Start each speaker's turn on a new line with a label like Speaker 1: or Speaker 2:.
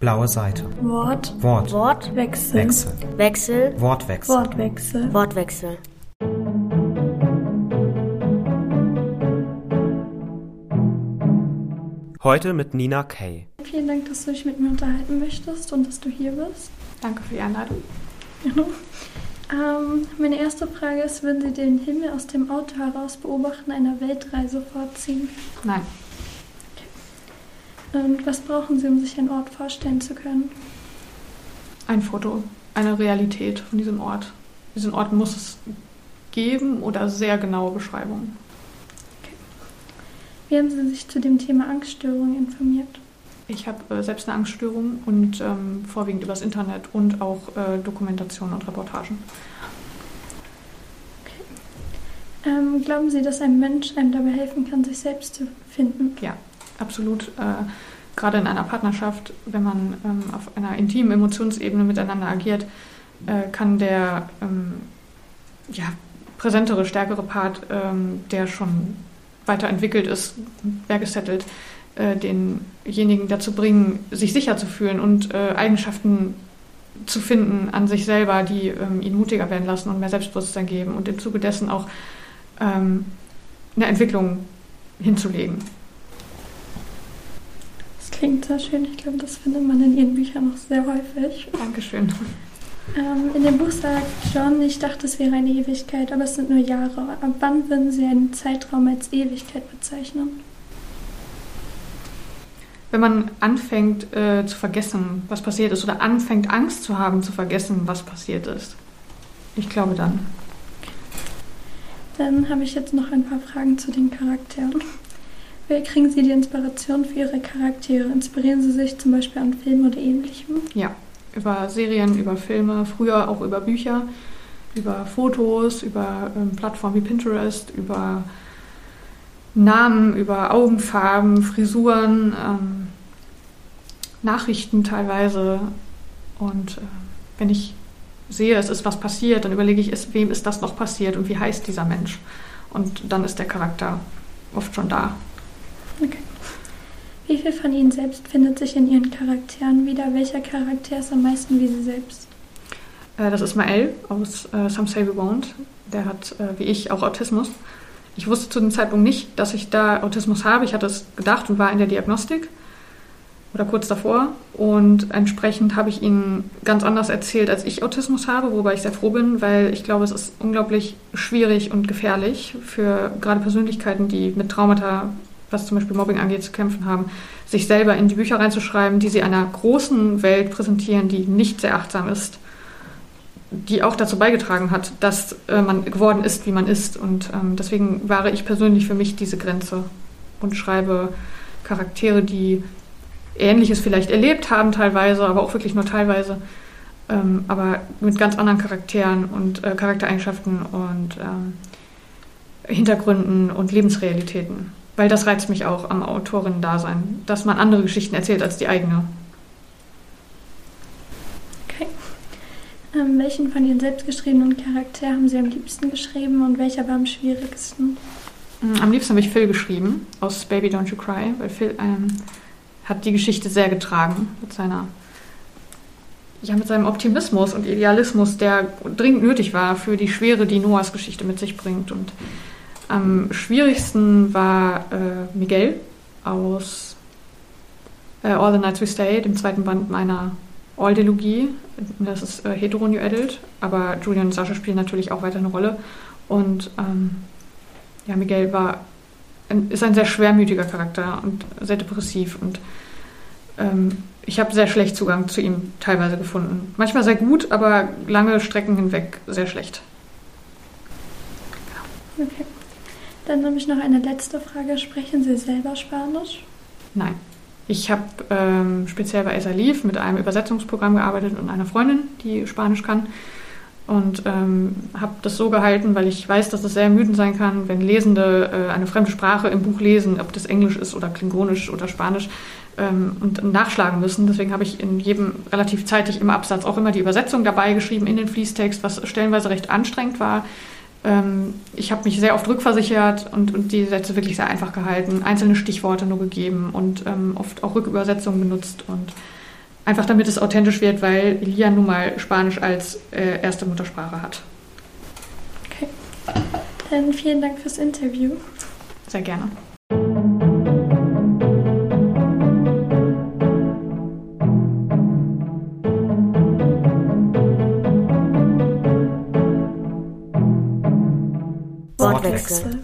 Speaker 1: Blaue Seite.
Speaker 2: Wort.
Speaker 1: Wort.
Speaker 3: Wort.
Speaker 2: Wechsel.
Speaker 1: Wechsel.
Speaker 3: Wechsel.
Speaker 1: Wortwechsel.
Speaker 2: Wortwechsel.
Speaker 3: Wortwechsel.
Speaker 1: Heute mit Nina Kay.
Speaker 2: Vielen Dank, dass du dich mit mir unterhalten möchtest und dass du hier bist.
Speaker 4: Danke für die Einladung.
Speaker 2: Genau. Ähm, meine erste Frage ist, würden Sie den Himmel aus dem Auto heraus beobachten, einer Weltreise vorziehen?
Speaker 4: Nein,
Speaker 2: Und was brauchen Sie, um sich einen Ort vorstellen zu können?
Speaker 4: ein Foto, eine Realität von diesem Ort. Diesen Ort muss es geben oder sehr genaue Beschreibungen.
Speaker 2: Wie haben Sie sich zu dem Thema Angststörungen informiert?
Speaker 4: Ich habe äh, selbst eine Angststörung und ähm, vorwiegend übers Internet und auch äh, Dokumentationen und Reportagen.
Speaker 2: Ähm, glauben Sie, dass ein Mensch einem dabei helfen kann, sich selbst zu finden?
Speaker 4: Absolut. Äh, gerade in einer Partnerschaft, wenn man ähm, auf einer intimen Emotionsebene miteinander agiert, äh, kann der ähm, ja, präsentere, stärkere Part, ähm, der schon weiterentwickelt ist, mehr gesettelt, äh, denjenigen dazu bringen, sich sicher zu fühlen und äh, Eigenschaften zu finden an sich selber, die ähm, ihn mutiger werden lassen und mehr Selbstbewusstsein geben und im Zuge dessen auch ähm, eine Entwicklung hinzulegen.
Speaker 2: Klingt sehr schön. Ich glaube, das findet man in Ihren Büchern noch sehr häufig.
Speaker 4: Dankeschön.
Speaker 2: Ähm, in dem Buch sagt John, ich dachte, es wäre eine Ewigkeit, aber es sind nur Jahre. Ab wann würden Sie einen Zeitraum als Ewigkeit bezeichnen?
Speaker 4: Wenn man anfängt äh, zu vergessen, was passiert ist, oder anfängt Angst zu haben, zu vergessen, was passiert ist. Ich glaube dann.
Speaker 2: Dann habe ich jetzt noch ein paar Fragen zu den Charakteren. Woher kriegen Sie die Inspiration für Ihre Charaktere? Inspirieren Sie sich zum Beispiel an Filmen oder ähnlichem?
Speaker 4: Ja, über Serien, über Filme, früher auch über Bücher, über Fotos, über ähm, Plattformen wie Pinterest, über Namen, über Augenfarben, Frisuren, ähm, Nachrichten teilweise. Und äh, wenn ich sehe, es ist was passiert, dann überlege ich, ist, wem ist das noch passiert und wie heißt dieser Mensch? Und dann ist der Charakter oft schon da.
Speaker 2: Wie viel von Ihnen selbst findet sich in Ihren Charakteren wieder? Welcher Charakter ist am meisten wie Sie selbst?
Speaker 4: Äh, das ist Mael aus äh, Some Say We Won't. Der hat, äh, wie ich, auch Autismus. Ich wusste zu dem Zeitpunkt nicht, dass ich da Autismus habe. Ich hatte es gedacht und war in der Diagnostik oder kurz davor. Und entsprechend habe ich ihnen ganz anders erzählt, als ich Autismus habe, wobei ich sehr froh bin, weil ich glaube, es ist unglaublich schwierig und gefährlich für gerade Persönlichkeiten, die mit Traumata, was zum Beispiel Mobbing angeht, zu kämpfen haben, sich selber in die Bücher reinzuschreiben, die sie einer großen Welt präsentieren, die nicht sehr achtsam ist die auch dazu beigetragen hat, dass äh, man geworden ist, wie man ist. Und ähm, deswegen wahre ich persönlich für mich diese Grenze und schreibe Charaktere, die Ähnliches vielleicht erlebt haben teilweise, aber auch wirklich nur teilweise, ähm, aber mit ganz anderen Charakteren und äh, Charaktereigenschaften und ähm, Hintergründen und Lebensrealitäten. Weil das reizt mich auch am Autorinnen-Dasein, dass man andere Geschichten erzählt als die eigene.
Speaker 2: Okay. Ähm, welchen von Ihren selbstgeschriebenen Charakteren haben Sie am liebsten geschrieben und welcher war am schwierigsten?
Speaker 4: Mm, Am liebsten habe ich Phil geschrieben aus Baby Don't You Cry, weil Phil ähm, hat die Geschichte sehr getragen mit seiner ja, mit seinem Optimismus und Idealismus, der dringend nötig war für die Schwere, die Noahs Geschichte mit sich bringt. Und am schwierigsten war äh, Miguel aus äh, All the Nights We Stay, dem zweiten Band meiner All-Delugie. Das ist äh, hetero New Adult, aber Julian und Sascha spielen natürlich auch weiter eine Rolle. Und ähm, ja, Miguel war ist ein sehr schwermütiger Charakter und sehr depressiv und ähm, ich habe sehr schlecht Zugang zu ihm teilweise gefunden. Manchmal sehr gut, aber lange Strecken hinweg sehr schlecht.
Speaker 2: Okay. Dann habe ich noch eine letzte Frage. Sprechen Sie selber Spanisch?
Speaker 4: Nein. Ich habe ähm, speziell bei Esalif mit einem Übersetzungsprogramm gearbeitet und einer Freundin, die Spanisch kann. Und ähm, habe das so gehalten, weil ich weiß, dass es sehr ermüdend sein kann, wenn Lesende äh, eine fremde Sprache im Buch lesen, ob das Englisch ist oder Klingonisch oder Spanisch, ähm, und nachschlagen müssen. Deswegen habe ich in jedem relativ zeitig im Absatz auch immer die Übersetzung dabei geschrieben in den Fließtext, was stellenweise recht anstrengend war ähm, ich habe mich sehr oft rückversichert und, und die Sätze wirklich sehr einfach gehalten, einzelne Stichworte nur gegeben und ähm, oft auch Rückübersetzungen benutzt und einfach damit es authentisch wird, weil Lia nun mal Spanisch als äh, erste Muttersprache hat.
Speaker 2: Okay. Dann vielen Dank fürs Interview.
Speaker 4: Sehr gerne.
Speaker 1: Excellent.